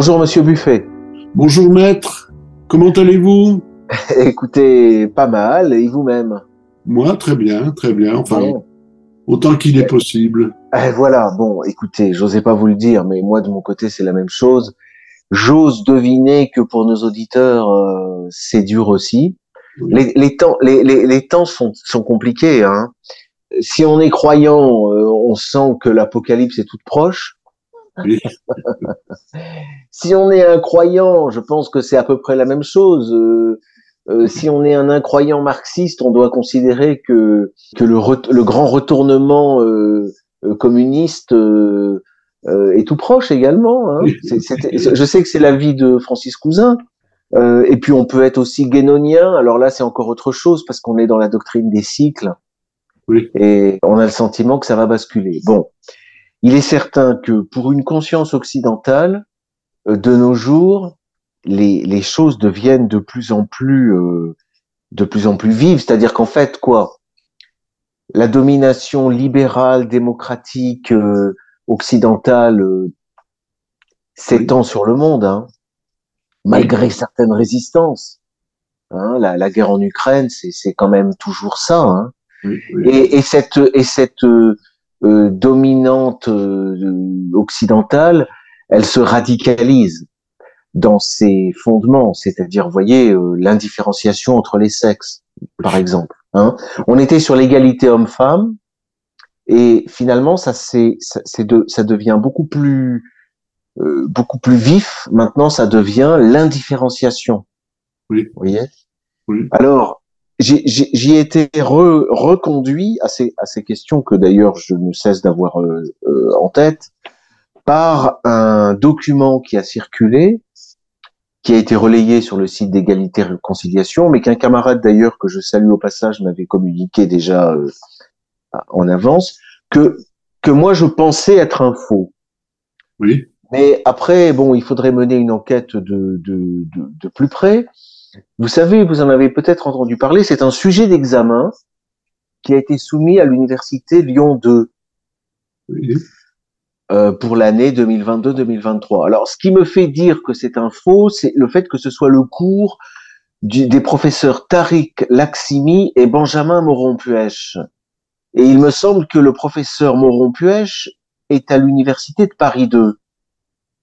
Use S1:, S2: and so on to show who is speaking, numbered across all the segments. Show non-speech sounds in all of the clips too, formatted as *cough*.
S1: Bonjour Monsieur Buffet.
S2: Bonjour maître, comment allez-vous? *laughs*
S1: Écoutez, pas mal, et vous-même?
S2: Moi, très bien, très bien, enfin, autant qu'il est possible.
S1: Eh, voilà, bon, écoutez, j'osais pas vous le dire, mais moi de mon côté c'est la même chose. J'ose deviner que pour nos auditeurs euh, c'est dur aussi. Les, les, temps, les, les, les temps sont, sont compliqués. Hein. Si on est croyant, euh, on sent que l'apocalypse est toute proche. *laughs* Si on est un croyant, je pense que c'est à peu près la même chose. Euh, euh, si on est un incroyant marxiste, on doit considérer que, que le, grand retournement euh, communiste est tout proche également. Hein. Je sais que c'est l'avis de Francis Cousin. Et puis on peut être aussi guénonien. Alors là, c'est encore autre chose parce qu'on est dans la doctrine des cycles.
S2: Oui.
S1: Et on a le sentiment que ça va basculer. Bon, il est certain que pour une conscience occidentale, euh, de nos jours, les, les choses deviennent de plus en plus euh, de plus en plus vives. C'est-à-dire qu'en fait, quoi, la domination libérale, démocratique, euh, occidentale euh, s'étend sur le monde, hein, malgré certaines résistances. Hein, la, la guerre en Ukraine, c'est c'est quand même toujours ça. Hein.
S2: Oui, oui.
S1: Et, et cette, et cette euh, euh, dominante euh, occidentale, elle se radicalise dans ses fondements, c'est-à-dire, vous voyez, euh, l'indifférenciation entre les sexes, par exemple. Hein. On était sur l'égalité homme-femme, et finalement, ça, c'est, ça, c'est de, ça devient beaucoup plus, euh, beaucoup plus vif. Maintenant, ça devient l'indifférenciation.
S2: Oui.
S1: Vous voyez?
S2: Oui.
S1: Alors, j'y ai été re- reconduit à ces, à ces questions que d'ailleurs je ne cesse d'avoir euh, euh, en tête par un document qui a circulé, qui a été relayé sur le site d'égalité et réconciliation, mais qu'un camarade d'ailleurs que je salue au passage m'avait communiqué déjà euh, en avance, que, que moi je pensais être un faux.
S2: Oui,
S1: Mais après, bon, il faudrait mener une enquête de, de, de, de plus près. Vous savez, vous en avez peut-être entendu parler, c'est un sujet d'examen qui a été soumis à l'université Lyon 2
S2: oui,
S1: euh, pour l'année 2022-2023. Alors, ce qui me fait dire que c'est un faux, c'est le fait que ce soit le cours du- des professeurs Tariq Laksimi et Benjamin Moron-Puech. Et il me semble que le professeur Moron-Puech est à l'université de Paris 2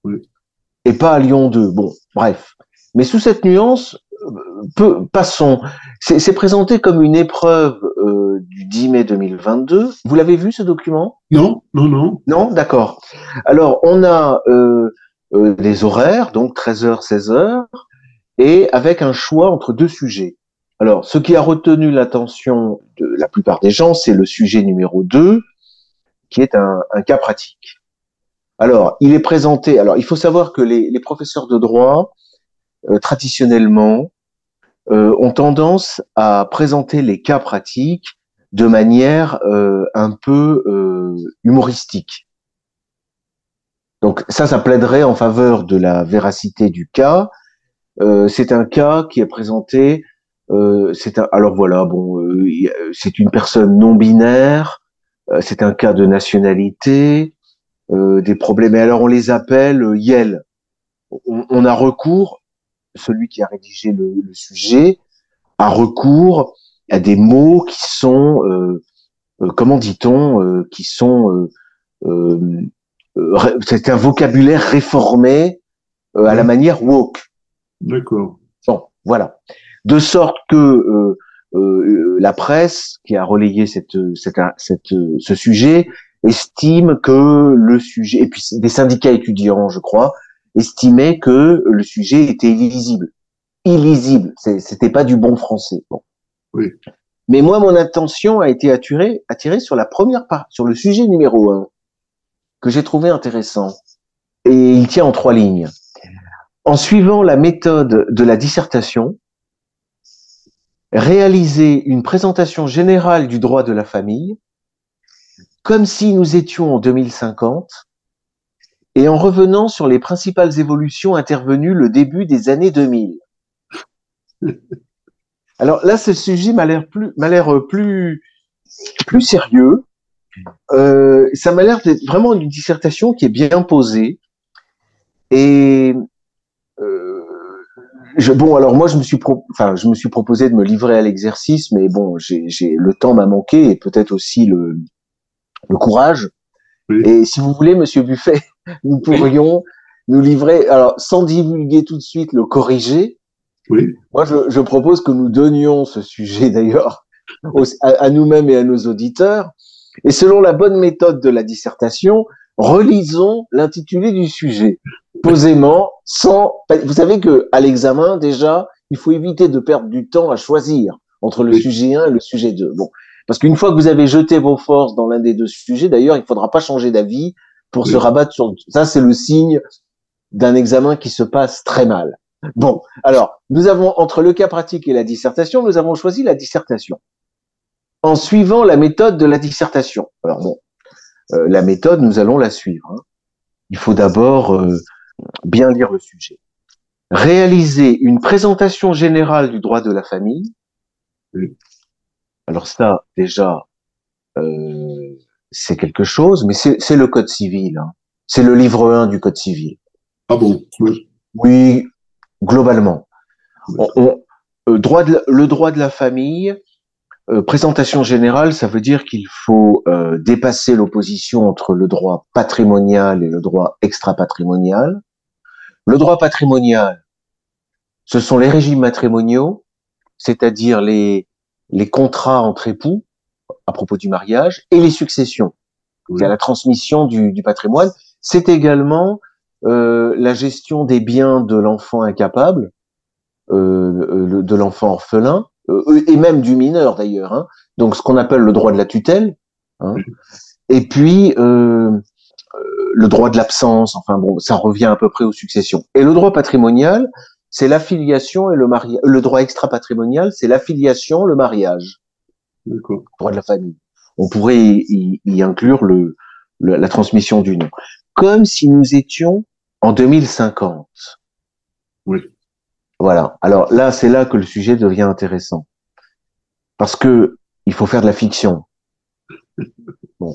S2: Oui.
S1: et pas à Lyon 2. Bon, bref. Mais sous cette nuance, peu, passons. C'est c'est présenté comme une épreuve euh, du 10 mai 2022. Vous l'avez vu ce document?
S2: Non, non, non.
S1: non, d'accord. Alors, on a euh, euh, des horaires, donc 13h, 16h, et avec un choix entre deux sujets. Alors, ce qui a retenu l'attention de la plupart des gens, c'est le sujet numéro 2, qui est un, un cas pratique. Alors, il est présenté. Alors, il faut savoir que les, les professeurs de droit, euh, traditionnellement, ont tendance à présenter les cas pratiques de manière euh, un peu euh, humoristique. Donc ça, ça plaiderait en faveur de la véracité du cas. Euh, c'est un cas qui est présenté. Euh, c'est un, alors voilà, bon, euh, c'est une personne non binaire. euh, c'est un cas de nationalité, euh, des problèmes. Et alors on les appelle euh, YEL. On, on a recours, celui qui a rédigé le, le sujet a recours à des mots qui sont, euh, euh, comment dit-on, euh, qui sont, euh, euh, euh, c'est un vocabulaire réformé à la manière woke.
S2: D'accord.
S1: Bon, voilà. De sorte que euh, euh, la presse qui a relayé cette, cette, cette, ce sujet estime que le sujet, et puis des syndicats étudiants, je crois, estimaient que le sujet était illisible. Illisible. C'était pas du bon français. Bon.
S2: Oui.
S1: Mais moi, mon attention a été attirée, attirée sur la première part, sur le sujet numéro un, que j'ai trouvé intéressant. Et il tient en trois lignes. En suivant la méthode de la dissertation, réaliser une présentation générale du droit de la famille, comme si nous étions en 2050, et en revenant sur les principales évolutions intervenues le début des années 2000. *laughs* Alors là, ce sujet m'a l'air plus, m'a l'air euh, plus, plus sérieux. Euh, ça m'a l'air d'être vraiment une dissertation qui est bien posée. Et euh, je, bon, alors moi, je me suis, enfin, je me suis proposé de me livrer à l'exercice, mais bon, j'ai, le temps m'a manqué et peut-être aussi le, le courage. Et si vous voulez, Monsieur Buffet, *laughs* nous pourrions nous livrer, alors sans divulguer tout de suite le corriger.
S2: Oui.
S1: Moi, je, je propose que nous donnions ce sujet d'ailleurs à, à nous-mêmes et à nos auditeurs. Et selon la bonne méthode de la dissertation, relisons l'intitulé du sujet posément, sans. Vous savez que à l'examen déjà, il faut éviter de perdre du temps à choisir entre le sujet 1 et le sujet 2. Bon, parce qu'une fois que vous avez jeté vos forces dans l'un des deux sujets, d'ailleurs, il ne faudra pas changer d'avis pour se rabattre sur. Ça, c'est le signe d'un examen qui se passe très mal. Bon, alors, nous avons entre le cas pratique et la dissertation, nous avons choisi la dissertation en suivant la méthode de la dissertation. Alors bon, euh, la méthode, nous allons la suivre. Hein. Il faut d'abord euh, bien lire le sujet. Réaliser une présentation générale du droit de la famille. Alors ça, déjà, euh, c'est quelque chose, mais c'est le code civil. Hein. C'est le livre 1 du code civil.
S2: Ah bon?
S1: Oui, globalement. droit le droit de la famille, euh, présentation générale, ça veut dire qu'il faut euh, dépasser l'opposition entre le droit patrimonial et le droit extra-patrimonial. Le droit patrimonial, ce sont les régimes matrimoniaux, c'est-à-dire les, les contrats entre époux à propos du mariage et les successions. Il y a la transmission du, du patrimoine. C'est également euh, la gestion des biens de l'enfant incapable, euh, de l'enfant orphelin, euh, et même du mineur d'ailleurs. Hein. Donc ce qu'on appelle le droit de la tutelle. Hein. Et puis euh, euh, le droit de l'absence. Enfin bon, ça revient à peu près aux successions. Et le droit patrimonial, c'est l'affiliation et le mariage. Le droit extra-patrimonial, c'est l'affiliation, le mariage. Le droit de la famille. On pourrait y, y inclure le, la transmission du nom. Comme si nous étions en 2050.
S2: Oui.
S1: Voilà. Alors là, c'est là que le sujet devient intéressant. Parce que il faut faire de la fiction. Bon.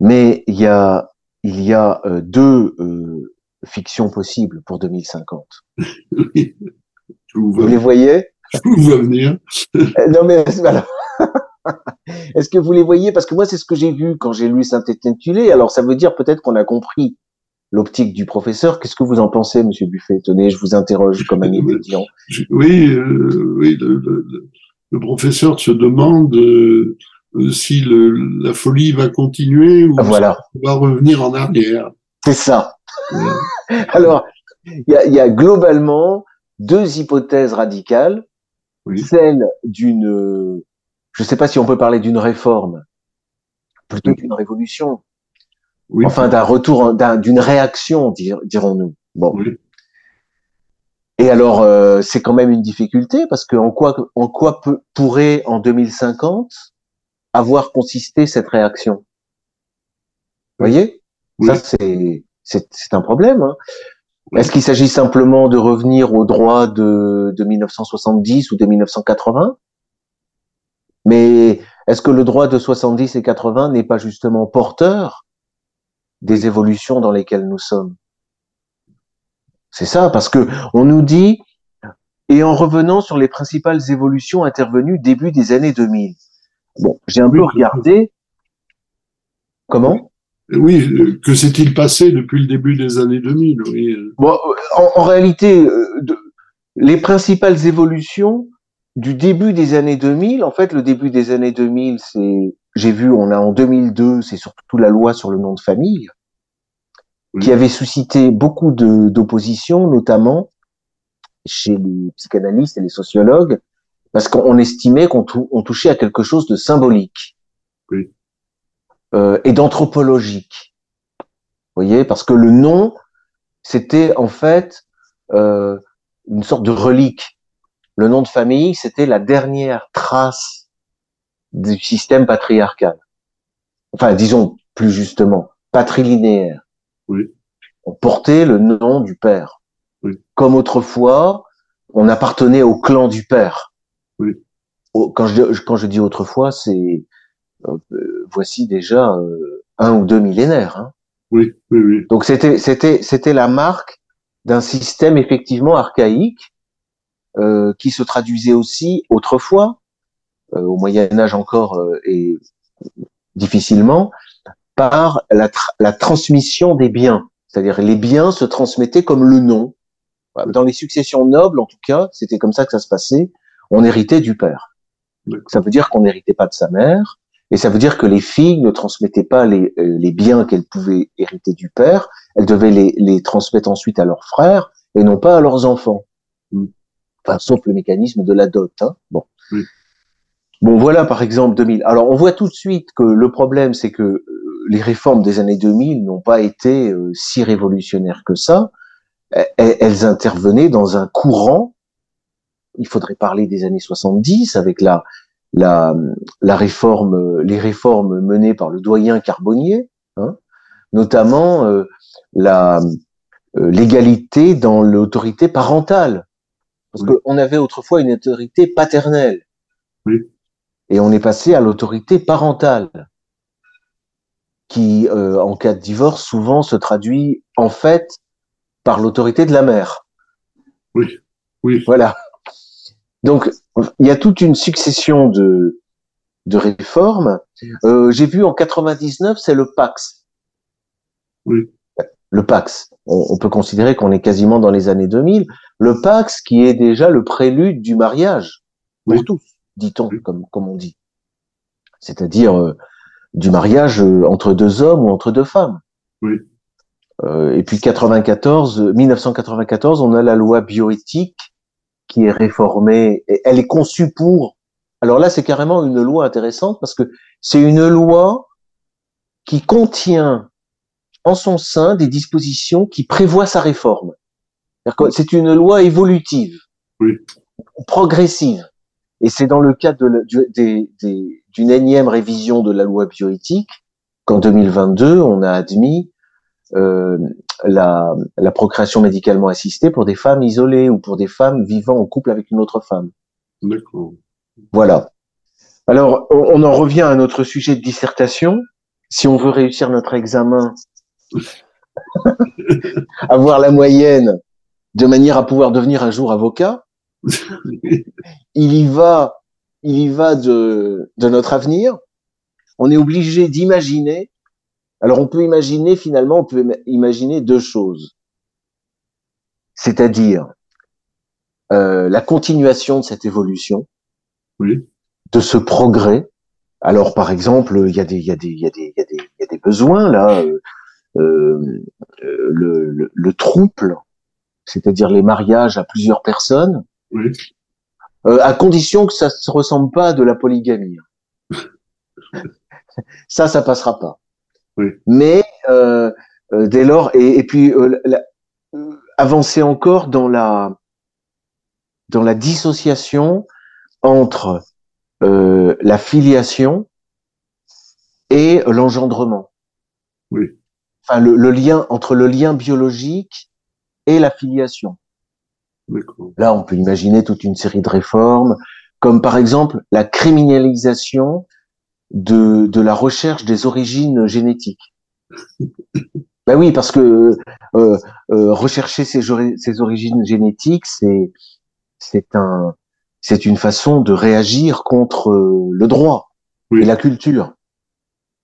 S1: Mais il y a, il y a euh, deux euh, fictions possibles pour 2050. Oui. Vous, les voyez?
S2: Je vous vois venir.
S1: Euh, non mais. Est-ce *laughs* que vous les voyez? Parce que moi, c'est ce que j'ai vu quand j'ai lu Saint-Étienne-Tulé. Alors, ça veut dire peut-être qu'on a compris l'optique du professeur. Qu'est-ce que vous en pensez, Monsieur Buffet? Tenez, je vous interroge comme un *laughs* étudiant.
S2: Oui, euh, oui le, professeur se demande euh, si la folie va continuer ou
S1: voilà.
S2: va revenir en arrière.
S1: C'est ça. Alors, il y a, globalement deux hypothèses radicales. Celle d'une, je ne sais pas si on peut parler d'une réforme, plutôt d'une révolution. Enfin d'un retour, d'une réaction, dirons-nous. Bon. Et alors, euh, c'est quand même une difficulté parce que en quoi, en quoi peut, pourrait en 2050 avoir consisté cette réaction? Vous voyez? Ça, c'est c'est un problème. Hein. Est-ce qu'il s'agit simplement de revenir au droit de, de 1970 ou de 1980 Mais est-ce que le droit de 70 et 80 n'est pas justement porteur des évolutions dans lesquelles nous sommes? C'est ça, parce que on nous dit, et en revenant sur les principales évolutions intervenues début des années 2000. Bon, j'ai un peu regardé. Comment?
S2: Oui, que s'est-il passé depuis le début des années 2000 oui.
S1: bon, en, réalité, euh, de, les principales évolutions du début des années 2000, en fait, le début des années 2000, c'est j'ai vu, on a en 2002, c'est surtout la loi sur le nom de famille, qui avait suscité beaucoup d'opposition, notamment chez les psychanalystes et les sociologues, parce qu'on estimait qu'on touchait à quelque chose de symbolique euh, et d'anthropologique. Vous voyez, parce que le nom, c'était en fait euh, une sorte de relique. Le nom de famille, c'était la dernière trace du système patriarcal. Enfin, disons plus justement, patrilinéaire.
S2: Oui.
S1: On portait le nom du père. Comme autrefois, on appartenait au clan du père. Quand je, quand je dis autrefois, c'est voici déjà euh, un ou deux millénaires. Hein.
S2: Oui, oui, oui.
S1: Donc c'était c'était c'était la marque d'un système effectivement archaïque euh, qui se traduisait aussi autrefois, euh, au Moyen Âge encore euh, et difficilement, par la, la transmission des biens. C'est-à-dire les biens se transmettaient comme le nom. Dans les successions nobles, en tout cas, c'était comme ça que ça se passait. On héritait du père. Ça veut dire qu'on n'héritait pas de sa mère, et ça veut dire que les filles ne transmettaient pas les, euh, les biens qu'elles pouvaient hériter du père, elles devaient les, les, transmettre ensuite à leurs frères et non pas à leurs enfants. Mm. Enfin, sauf le mécanisme de la dot. Hein. Bon. Bon, voilà par exemple 2000. Alors, on voit tout de suite que le problème, c'est que euh, les réformes des années 2000 n'ont pas été euh, si révolutionnaires que ça. Elles intervenaient dans un courant. Il faudrait parler des années 70 avec la la, la réforme, les réformes menées par le doyen Carbonnier, hein, notamment euh, la euh, l'égalité dans l'autorité parentale, parce qu'on avait autrefois une autorité paternelle, et on est passé à l'autorité parentale, qui, euh, en cas de divorce, souvent se traduit en fait par l'autorité de la mère.
S2: Oui, oui.
S1: Voilà. Donc, il y a toute une succession de, de réformes. Euh, J'ai vu en 99, c'est le Pax.
S2: Oui.
S1: Le Pax. On, peut considérer qu'on est quasiment dans les années 2000. Le Pax qui est déjà le prélude du mariage pour tous, dit-on, comme, comme on dit. C'est-à-dire euh, du mariage euh, entre deux hommes ou entre deux femmes.
S2: Oui.
S1: Euh, et puis 94, 1994, on a la loi bioéthique qui est réformée. Et elle est conçue pour. Alors là, c'est carrément une loi intéressante parce que c'est une loi qui contient en son sein des dispositions qui prévoient sa réforme. C'est une loi évolutive,
S2: oui.
S1: progressive. Et c'est dans le cadre d'une énième révision de la loi bioéthique qu'en 2022, on a admis euh, la, la, procréation médicalement assistée pour des femmes isolées ou pour des femmes vivant en couple avec une autre femme.
S2: D'accord.
S1: Voilà. Alors, on, en revient à notre sujet de dissertation. Si on veut réussir notre examen, *laughs* avoir la moyenne de manière à pouvoir devenir un jour avocat, il y va, il y va de, de notre avenir. On est obligé d'imaginer alors on peut imaginer finalement, on peut imaginer deux choses, c'est-à-dire euh, la continuation de cette évolution,
S2: oui.
S1: de ce progrès. Alors par exemple, il y a des, il y a des, il y a des, il y a des, il y a des besoins là. Euh, euh, le, le, le, trouble, c'est-à-dire les mariages à plusieurs personnes,
S2: oui.
S1: euh, à condition que ça ne se ressemble pas à de la polygamie. *laughs* ça, ça passera pas. Mais euh, euh, dès lors, et, puis euh, avancer encore dans la dans la dissociation entre la filiation et l'engendrement.
S2: Oui.
S1: Enfin, le, le, lien entre le lien biologique et la filiation. Là, on peut imaginer toute une série de réformes, comme par exemple la criminalisation de, de la recherche des origines génétiques. *laughs* ben oui, parce que euh, euh, rechercher ces, ces, origines génétiques, c'est c'est un c'est une façon de réagir contre euh, le droit et la culture.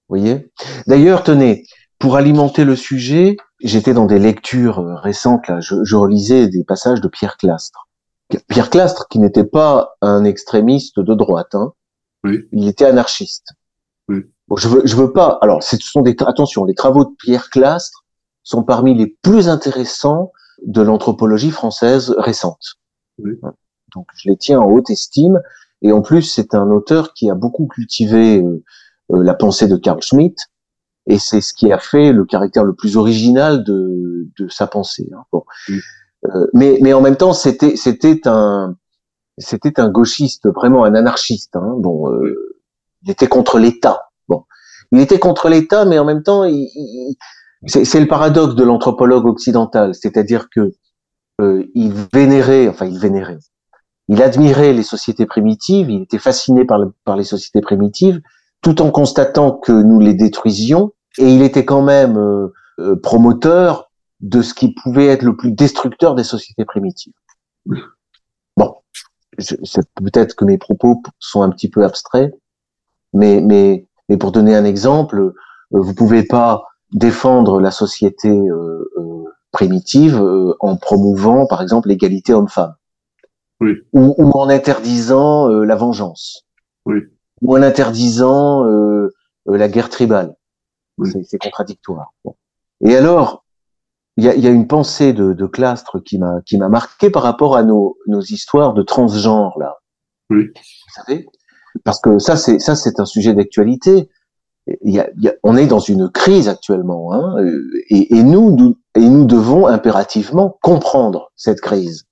S1: Vous voyez? D'ailleurs, tenez, pour alimenter le sujet, j'étais dans des lectures euh, récentes là, je, je relisais des passages de Pierre Clastre. Pierre Clastre, qui n'était pas un extrémiste de droite, hein, il était anarchiste. Bon, je veux, je veux pas. Alors, ce sont des attention, les travaux de Pierre Clastre sont parmi les plus intéressants de l'anthropologie française récente. Donc, je les tiens en haute estime. Et en plus, c'est un auteur qui a beaucoup cultivé euh, euh, la pensée de Carl Schmitt, et c'est ce qui a fait le caractère le plus original de, de sa pensée. Hein. Bon. Euh, mais, mais en même temps, c'était, c'était un, c'était un gauchiste, vraiment un anarchiste. Hein. Bon, euh, il était contre l'État. Bon, il était contre l'État, mais en même temps, il, c'est le paradoxe de l'anthropologue occidental, c'est-à-dire que euh, il vénérait, enfin il vénérait, il admirait les sociétés primitives, il était fasciné par, par les sociétés primitives, tout en constatant que nous les détruisions, et il était quand même euh, euh, promoteur de ce qui pouvait être le plus destructeur des sociétés primitives. Peut-être que mes propos sont un petit peu abstraits, mais, mais, mais pour donner un exemple, euh, vous pouvez pas défendre la société euh, euh, primitive en promouvant, par exemple, l'égalité homme-femme,
S2: oui.
S1: ou, ou, en interdisant la vengeance,
S2: oui.
S1: ou en interdisant la guerre tribale. Oui. C'est contradictoire. Bon. Et alors, il y a, y a, une pensée de, de Clastre qui m'a qui m'a marqué par rapport à nos, nos histoires de transgenre là.
S2: Oui.
S1: Vous savez, parce que ça c'est ça c'est un sujet d'actualité. Y a, y a, on est dans une crise actuellement, hein, et, et, nous, nous et nous devons impérativement comprendre cette crise.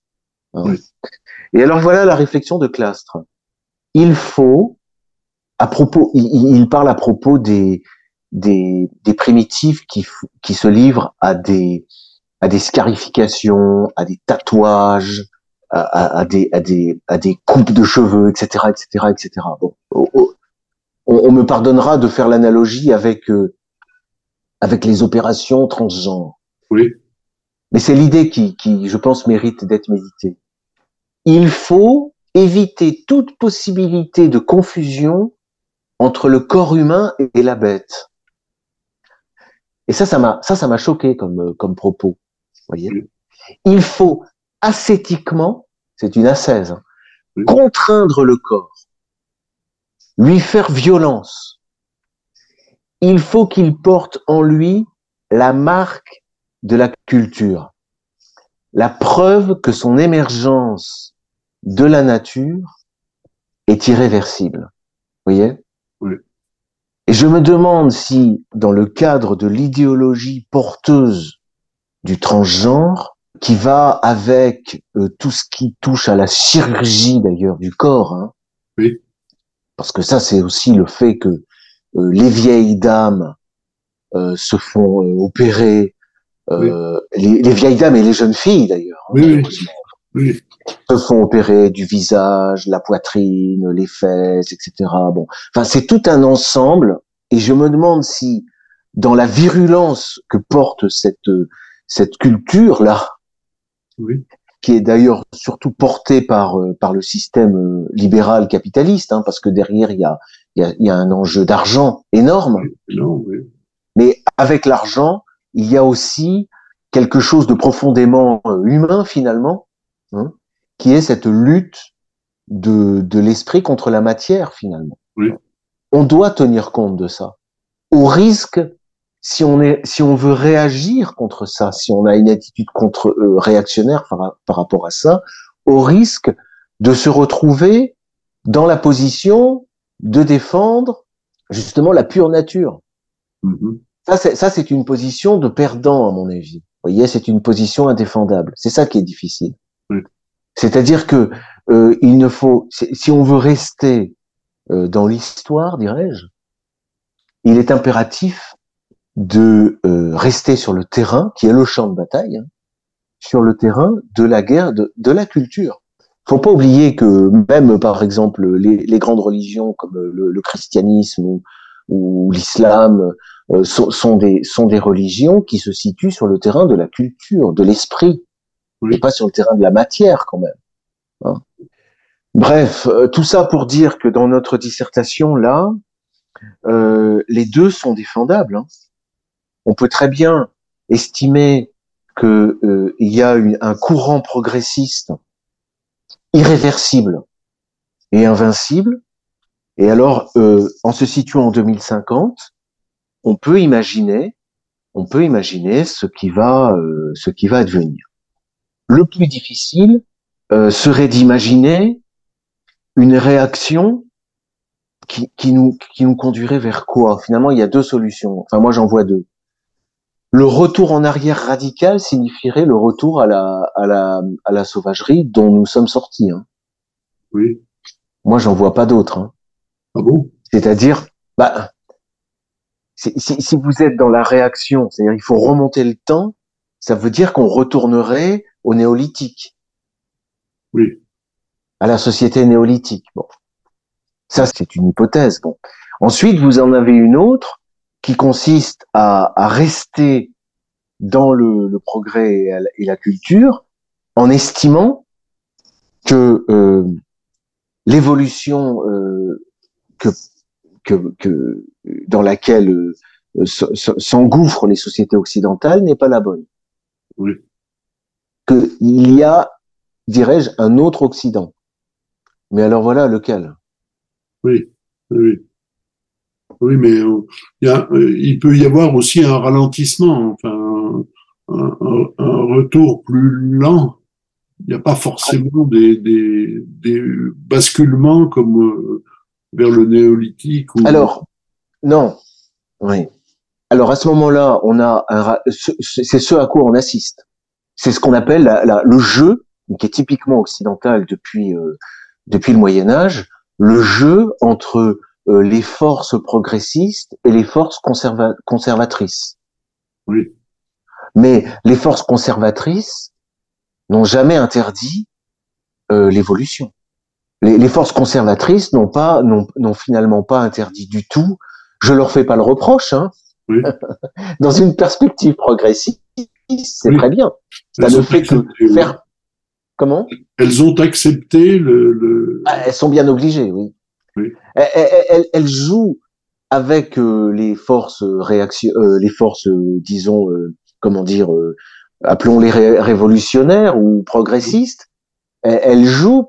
S2: Hein. Oui.
S1: Et alors voilà la réflexion de Clastre. Il faut, à propos, il, il parle à propos des des, des primitifs qui, qui se livrent à des, à des scarifications, à des tatouages, à, à, à, des, à, des, à des coupes de cheveux, etc., etc., etc. Bon, on, on, me pardonnera de faire l'analogie avec euh, avec les opérations transgenres.
S2: Oui.
S1: Mais c'est l'idée qui, qui, je pense, mérite d'être méditée. Il faut éviter toute possibilité de confusion entre le corps humain et la bête. Et ça, ça m'a, ça, ça m'a choqué comme, euh, comme propos. Voyez. Il faut ascétiquement, c'est une ascèse, hein, contraindre le corps, lui faire violence. Il faut qu'il porte en lui la marque de la culture, la preuve que son émergence de la nature est irréversible. Vous voyez je me demande si, dans le cadre de l'idéologie porteuse du transgenre, qui va avec euh, tout ce qui touche à la chirurgie d'ailleurs du corps, hein,
S2: oui.
S1: parce que ça c'est aussi le fait que euh, les vieilles dames euh, se font opérer, oui. les, les, vieilles dames et les jeunes filles d'ailleurs,
S2: hein, oui, oui
S1: se font opérer du visage, la poitrine, les fesses, etc. Bon, enfin c'est tout un ensemble, et je me demande si dans la virulence que porte cette cette culture là,
S2: oui.
S1: qui est d'ailleurs surtout portée par par le système libéral capitaliste, hein, parce que derrière il y a il y a, y a un enjeu d'argent énorme.
S2: Non, oui.
S1: Mais avec l'argent, il y a aussi quelque chose de profondément humain finalement. Hein, qui est cette lutte de, de l'esprit contre la matière finalement.
S2: Oui.
S1: On doit tenir compte de ça. Au risque, si on est, si on veut réagir contre ça, si on a une attitude contre euh, réactionnaire par, par rapport à ça, au risque de se retrouver dans la position de défendre justement la pure nature.
S2: Mm -hmm.
S1: Ça, c'est, ça, c'est une position de perdant à mon avis. Vous voyez, c'est une position indéfendable. C'est ça qui est difficile. C'est-à-dire que euh, il ne faut, si on veut rester dans l'histoire, dirais-je, il est impératif de euh, rester sur le terrain, qui est le champ de bataille, hein, sur le terrain de la guerre, de, de la culture. Faut pas oublier que même, par exemple, les, les grandes religions comme le, le christianisme ou, ou l'islam euh, sont, sont, des, sont des religions qui se situent sur le terrain de la culture, de l'esprit,
S2: oui.
S1: et pas sur le terrain de la matière quand même. Bref, euh, tout ça pour dire que dans notre dissertation là, euh, les deux sont défendables. Hein. On peut très bien estimer que euh, y a un courant progressiste irréversible et invincible. Et alors, en se situant en 2050, on peut imaginer, on peut imaginer ce qui va, ce qui va advenir. Le plus difficile serait d'imaginer une réaction qui, qui, nous, qui nous conduirait vers quoi? Finalement, il y a deux solutions. Enfin, moi, j'en vois deux. Le retour en arrière radical signifierait le retour à la, à la, à la sauvagerie dont nous sommes sortis. Hein.
S2: Oui.
S1: Moi, j'en vois pas d'autre. Hein.
S2: Ah bon?
S1: C'est-à-dire, bah, si, si, vous êtes dans la réaction, c'est-à-dire il faut remonter le temps, ça veut dire qu'on retournerait au néolithique.
S2: Oui.
S1: À la société néolithique. Bon. Ça, c'est une hypothèse. Bon. Ensuite, vous en avez une autre qui consiste à, à rester dans le, le progrès et, et, la culture en estimant que euh, l'évolution euh, que, que, que, dans laquelle euh, s'engouffrent les sociétés occidentales n'est pas la bonne.
S2: Oui.
S1: Qu'il y a, dirais-je, un autre Occident. Mais alors voilà, lequel?
S2: Oui, oui. Oui, mais euh, il, y a, euh, il peut y avoir aussi un ralentissement, enfin, un, un, un retour plus lent. Il n'y a pas forcément des, des, des basculements comme euh, vers le néolithique. Ou...
S1: Alors, non. Oui. Alors à ce moment-là, on a un, c'est ce à quoi on assiste. C'est ce qu'on appelle la, la, le jeu, qui est typiquement occidental depuis euh, depuis le Moyen Âge, le jeu entre euh, les forces progressistes et les forces conserva conservatrices.
S2: Oui.
S1: Mais les forces conservatrices n'ont jamais interdit euh, l'évolution. Les, les, forces conservatrices n'ont pas, n'ont finalement pas interdit du tout. Je leur fais pas le reproche. Hein.
S2: Oui. *laughs*
S1: Dans une perspective progressiste, c'est oui. très bien. Ça ne fait que faire. Comment?
S2: Elles ont accepté le. le...
S1: Ah, elles sont bien obligées, oui.
S2: oui.
S1: Elles, elles, elles, jouent avec euh, les forces réaction, euh, les forces, euh, disons, comment dire, appelons-les ré révolutionnaires ou progressistes. Elles jouent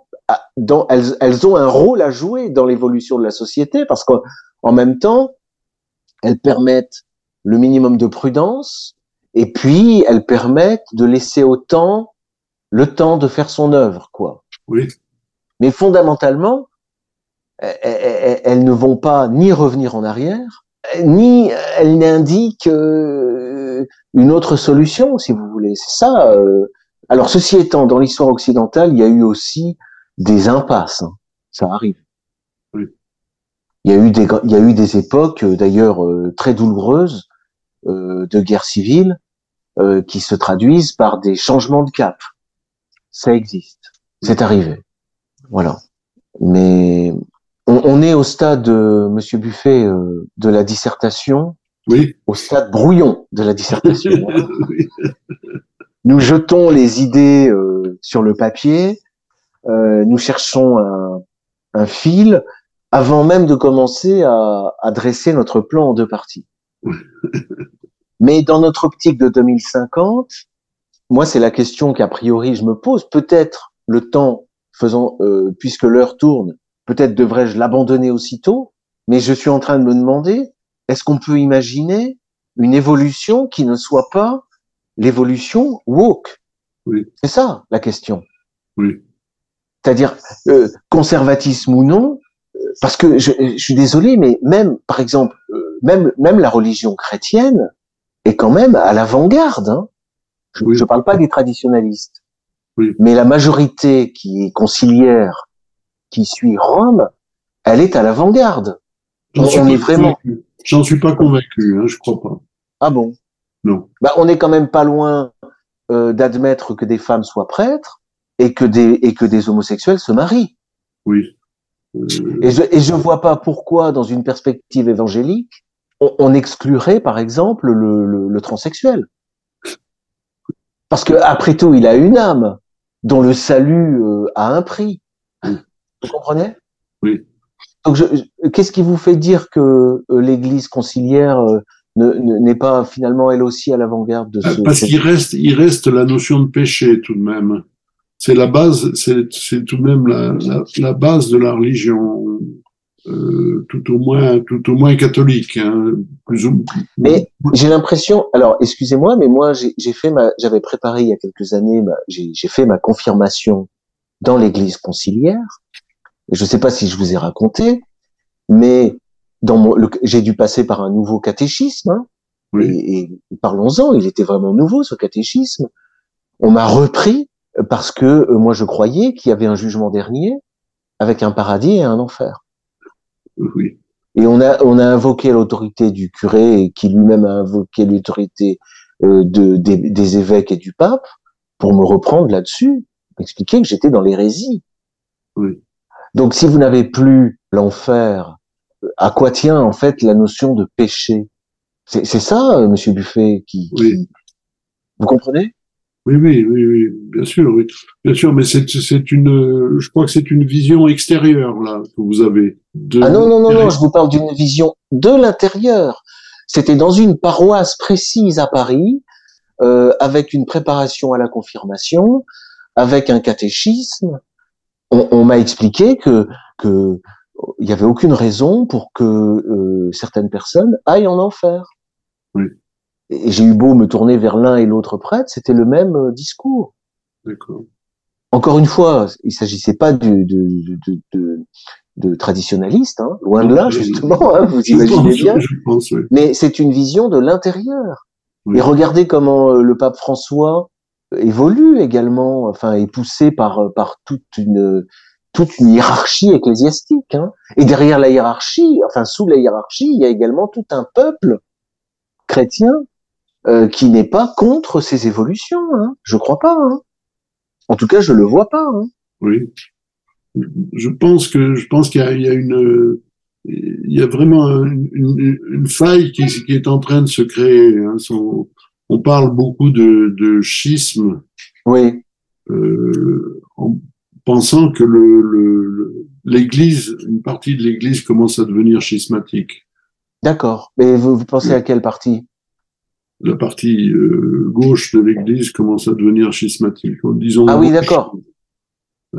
S1: dans, elles, elles ont un rôle à jouer dans l'évolution de la société parce qu'en même temps, elles permettent le minimum de prudence et puis elles permettent de laisser au temps le temps de faire son œuvre, quoi.
S2: Oui.
S1: Mais fondamentalement, elles, ne vont pas ni revenir en arrière, ni elles n'indiquent une autre solution, si vous voulez. C'est ça. Euh... Alors, ceci étant, dans l'histoire occidentale, il y a eu aussi des impasses. Hein. Ça arrive.
S2: Oui.
S1: Il y a eu des, il y a eu des époques, d'ailleurs, euh, très douloureuses, euh, de guerre civile, euh, qui se traduisent par des changements de cap. Ça existe. C'est arrivé. Voilà. Mais on, on, est au stade, Monsieur Buffet, euh, de la dissertation.
S2: Oui.
S1: Au stade brouillon de la dissertation. *laughs*
S2: oui.
S1: Nous jetons les idées euh, sur le papier. Euh, nous cherchons un, un, fil avant même de commencer à, à dresser notre plan en deux parties. Mais dans notre optique de 2050, moi, c'est la question qu'a priori je me pose. Peut-être le temps faisant, euh, puisque l'heure tourne, peut-être devrais-je l'abandonner aussitôt. Mais je suis en train de me demander, est-ce qu'on peut imaginer une évolution qui ne soit pas l'évolution woke?
S2: Oui.
S1: C'est ça la question.
S2: Oui.
S1: C'est-à-dire euh, conservatisme ou non, parce que je, je, suis désolé, mais même par exemple, euh, même même la religion chrétienne est quand même à l'avant-garde. Hein. Je ne parle pas des traditionnalistes,
S2: oui.
S1: mais la majorité qui est conciliaire, qui suit Rome, elle est à l'avant-garde.
S2: On, est vraiment. J'en suis pas convaincu, hein, je crois pas.
S1: Ah bon?
S2: Non.
S1: Bah, on est quand même pas loin euh, d'admettre que des femmes soient prêtres et que des et que des homosexuels se marient.
S2: Oui.
S1: Euh... Et je et je vois pas pourquoi dans une perspective évangélique on, on exclurait par exemple le, le, le, transsexuel. Parce que après tout, il a une âme dont le salut euh, a un prix.
S2: Oui.
S1: Vous comprenez?
S2: Oui.
S1: Donc, qu'est-ce qui vous fait dire que euh, l'Église conciliaire euh, n'est pas finalement elle aussi à l'avant-garde de ce
S2: Parce qu'il reste, il reste la notion de péché tout de même. C'est la base, c'est tout de même la, la, la, base de la religion, euh, tout au moins, tout au moins catholique, hein, plus ou
S1: Mais j'ai l'impression, alors excusez-moi, mais moi j'ai fait ma, j'avais préparé il y a quelques années, j'ai fait ma confirmation dans l'Église conciliaire. Je ne sais pas si je vous ai raconté, mais dans mon, j'ai dû passer par un nouveau catéchisme. Hein,
S2: oui.
S1: Et, et parlons-en, il était vraiment nouveau ce catéchisme. On m'a repris parce que euh, moi je croyais qu'il y avait un jugement dernier avec un paradis et un enfer.
S2: Oui.
S1: Et on a on a invoqué l'autorité du curé qui lui-même a invoqué l'autorité euh, de, des, des, évêques et du pape pour me reprendre là-dessus, m'expliquer que j'étais dans l'hérésie.
S2: Oui.
S1: Donc si vous n'avez plus l'enfer, à quoi tient en fait la notion de péché? C'est ça, euh, Monsieur Buffet, qui,
S2: oui.
S1: Vous comprenez?
S2: Oui, oui, oui, oui, bien sûr, oui, bien sûr, mais c'est c'est une, je crois que c'est une vision extérieure là que vous avez.
S1: De... Ah non non non non, je vous parle d'une vision de l'intérieur. C'était dans une paroisse précise à Paris, euh, avec une préparation à la confirmation, avec un catéchisme. On, on m'a expliqué que que il y avait aucune raison pour que euh, certaines personnes aillent en enfer.
S2: Oui
S1: et j'ai eu beau me tourner vers l'un et l'autre prêtre, c'était le même euh, discours.
S2: D'accord.
S1: Encore une fois, il s'agissait pas de, de, de, de, de traditionnaliste, hein, loin de là, justement, hein, vous *laughs* imaginez bien. Mais c'est une vision de l'intérieur. Et regardez comment euh, le pape François évolue également, enfin, est poussé par, euh, par toute une, toute une hiérarchie ecclésiastique. Hein. Et derrière la hiérarchie, enfin, sous la hiérarchie, il y a également tout un peuple chrétien euh, qui n'est pas contre ces évolutions. Hein. Je crois pas. Hein. En tout cas, je le vois pas. Hein.
S2: Oui. Je pense que je pense qu'il y, y, a une il y a vraiment une, une, une faille qui, qui, est en train de se créer. Hein. Son, on parle beaucoup de, de schisme.
S1: Oui.
S2: Euh, en pensant que le, le, l'Église, une partie de l'Église commence à devenir schismatique.
S1: D'accord. Mais vous, vous pensez à quelle partie?
S2: La partie euh, gauche de l'Église commence à devenir schismatique. Disons
S1: ah oui, d'accord.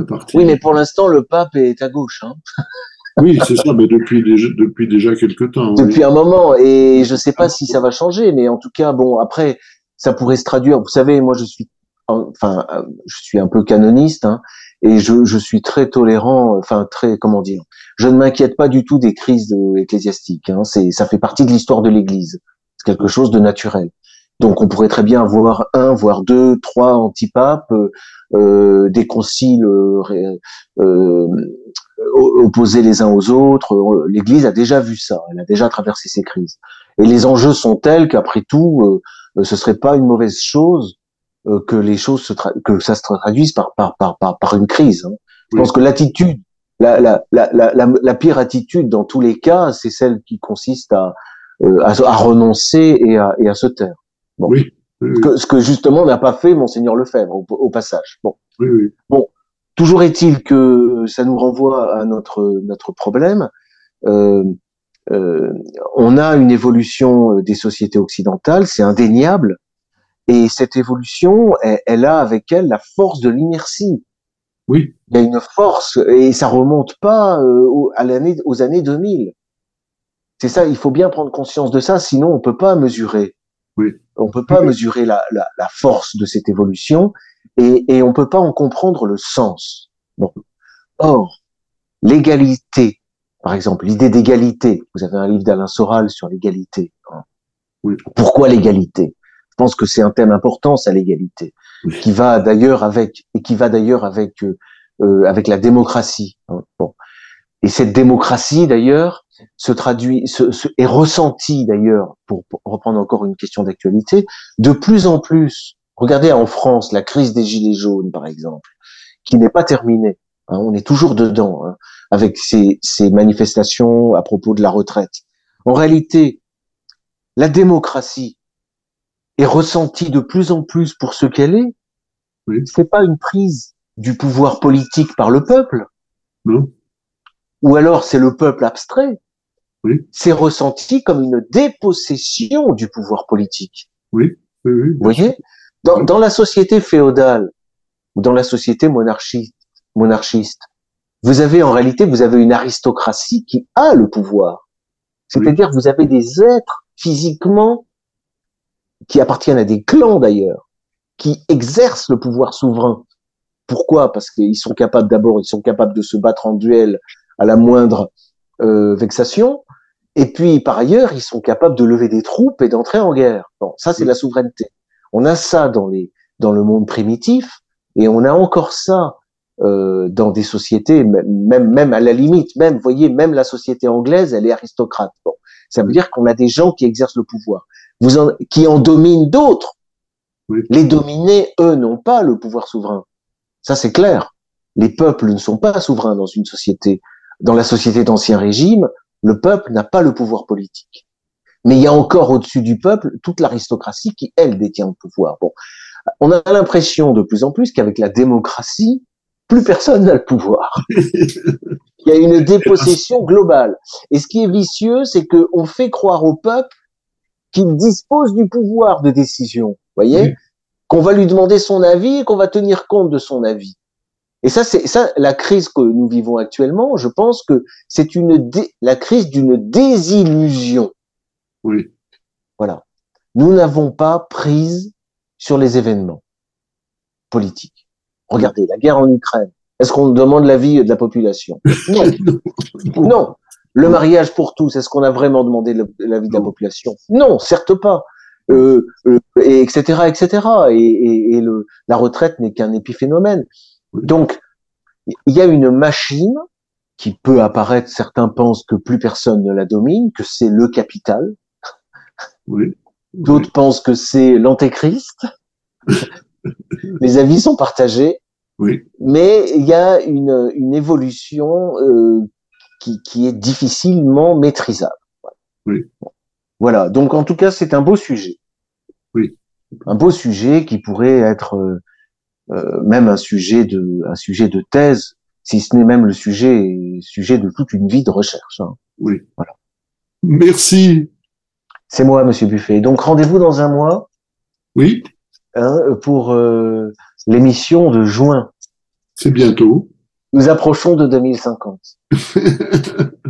S2: Partie...
S1: Oui, mais pour l'instant, le pape est à gauche. Hein. *laughs*
S2: oui, c'est ça, mais depuis déjà, depuis déjà quelques temps.
S1: Depuis
S2: oui.
S1: un moment, et je ne sais pas si ça va changer, mais en tout cas, bon, après, ça pourrait se traduire. Vous savez, moi, je suis, enfin, je suis un peu canoniste, hein, et je, je, suis très tolérant, enfin très, comment dire, je ne m'inquiète pas du tout des crises de, ecclésiastiques. Hein, c'est, ça fait partie de l'histoire de l'Église quelque chose de naturel. Donc on pourrait très bien avoir un, voire deux, trois antipapes, euh, des conciles euh, euh, opposés les uns aux autres. L'Église a déjà vu ça, elle a déjà traversé ces crises. Et les enjeux sont tels qu'après tout, euh, ce serait pas une mauvaise chose euh, que les choses se que ça se traduise par par par par, par une crise. Hein. Je oui. pense que l'attitude, la, la, la, la, la pire attitude dans tous les cas, c'est celle qui consiste à euh, à, à, renoncer et à, et à se taire.
S2: Bon. Oui, oui,
S1: ce, que, ce, que, justement n'a pas fait monseigneur Lefebvre au, au passage. Bon.
S2: Oui, oui.
S1: Bon. Toujours est-il que ça nous renvoie à notre notre problème. Euh, euh, on a une évolution des sociétés occidentales, c'est indéniable, et cette évolution, elle, elle, a avec elle la force de l'inertie.
S2: Oui.
S1: Il y a une force et ça remonte pas euh, à l'année aux années 2000. C'est ça, il faut bien prendre conscience de ça, sinon on peut pas mesurer.
S2: Oui.
S1: On peut pas oui. mesurer la, la, la, force de cette évolution et, et on peut pas en comprendre le sens. Bon. Or, l'égalité, par exemple, l'idée d'égalité. Vous avez un livre d'Alain Soral sur l'égalité. Hein.
S2: Oui.
S1: Pourquoi l'égalité? Je pense que c'est un thème important, ça l'égalité,
S2: oui.
S1: qui va d'ailleurs avec et qui va d'ailleurs avec euh, euh, avec la démocratie. Hein. Bon. Et cette démocratie, d'ailleurs, se traduit, se, se, est ressentie d'ailleurs, pour, pour, reprendre encore une question d'actualité, de plus en plus. Regardez en France la crise des gilets jaunes, par exemple, qui n'est pas terminée. Hein, on est toujours dedans hein, avec ces, ces, manifestations à propos de la retraite. En réalité, la démocratie est ressentie de plus en plus pour ce qu'elle est.
S2: Oui.
S1: C'est pas une prise du pouvoir politique par le peuple.
S2: Non
S1: ou alors c'est le peuple abstrait,
S2: oui.
S1: c'est ressenti comme une dépossession du pouvoir politique.
S2: Oui, oui, oui.
S1: Vous voyez dans, dans, la société féodale ou dans la société monarchiste, monarchiste, vous avez en réalité, vous avez une aristocratie qui a le pouvoir. C'est-à-dire, vous avez des êtres physiquement qui appartiennent à des clans d'ailleurs, qui exercent le pouvoir souverain. Pourquoi? Parce qu'ils sont capables d'abord, ils sont capables de se battre en duel à la moindre euh, vexation. Et puis, par ailleurs, ils sont capables de lever des troupes et d'entrer en guerre. Bon, ça, c'est la souveraineté. On a ça dans les dans le monde primitif, et on a encore ça euh, dans des sociétés, même même à la limite, même, voyez, même la société anglaise, elle est aristocrate. Bon, ça veut dire qu'on a des gens qui exercent le pouvoir, vous en, qui en dominent d'autres.
S2: Oui.
S1: Les dominés, eux, n'ont pas le pouvoir souverain. Ça, c'est clair. Les peuples ne sont pas souverains dans une société dans la société d'ancien régime, le peuple n'a pas le pouvoir politique. Mais il y a encore au-dessus du peuple toute l'aristocratie qui, elle, détient le pouvoir. Bon, on a l'impression de plus en plus qu'avec la démocratie, plus personne n'a le pouvoir. *laughs* Il y a une dépossession globale. Et ce qui est vicieux, c'est qu'on fait croire au peuple qu'il dispose du pouvoir de décision. Voyez, qu'on va lui demander son avis et qu'on va tenir compte de son avis. Et ça, c'est ça, la crise que nous vivons actuellement. Je pense que c'est une la crise d'une désillusion.
S2: Oui.
S1: Voilà. Nous n'avons pas prise sur les événements politiques. Regardez, la guerre en Ukraine. Est-ce qu'on demande l'avis de la population? Non. *laughs* non. Le mariage pour tous, est-ce qu'on a vraiment demandé l'avis de la population? Non, certes pas. Euh, euh, et etc., etc. Et, et, et le, la retraite n'est qu'un épiphénomène. Donc, il y a une machine qui peut apparaître, certains pensent que plus personne ne la domine, que c'est le capital.
S2: Oui.
S1: D'autres pensent que c'est l'antéchrist. *laughs* Les avis sont partagés.
S2: Oui.
S1: Mais il y a une, une évolution euh, qui, qui, est difficilement maîtrisable.
S2: Oui.
S1: Voilà. Donc en tout cas, c'est un beau sujet.
S2: Oui.
S1: Un beau sujet qui pourrait être euh, même un sujet de un sujet de thèse, si ce n'est même le sujet sujet de toute une vie de recherche. Hein.
S2: Oui.
S1: Voilà.
S2: Merci.
S1: C'est moi, Monsieur Buffet. Donc rendez-vous dans un mois.
S2: Oui.
S1: Hein, pour euh, l'émission de juin.
S2: C'est bientôt.
S1: Nous approchons de 2050. *laughs*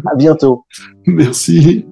S1: à bientôt.
S2: Merci.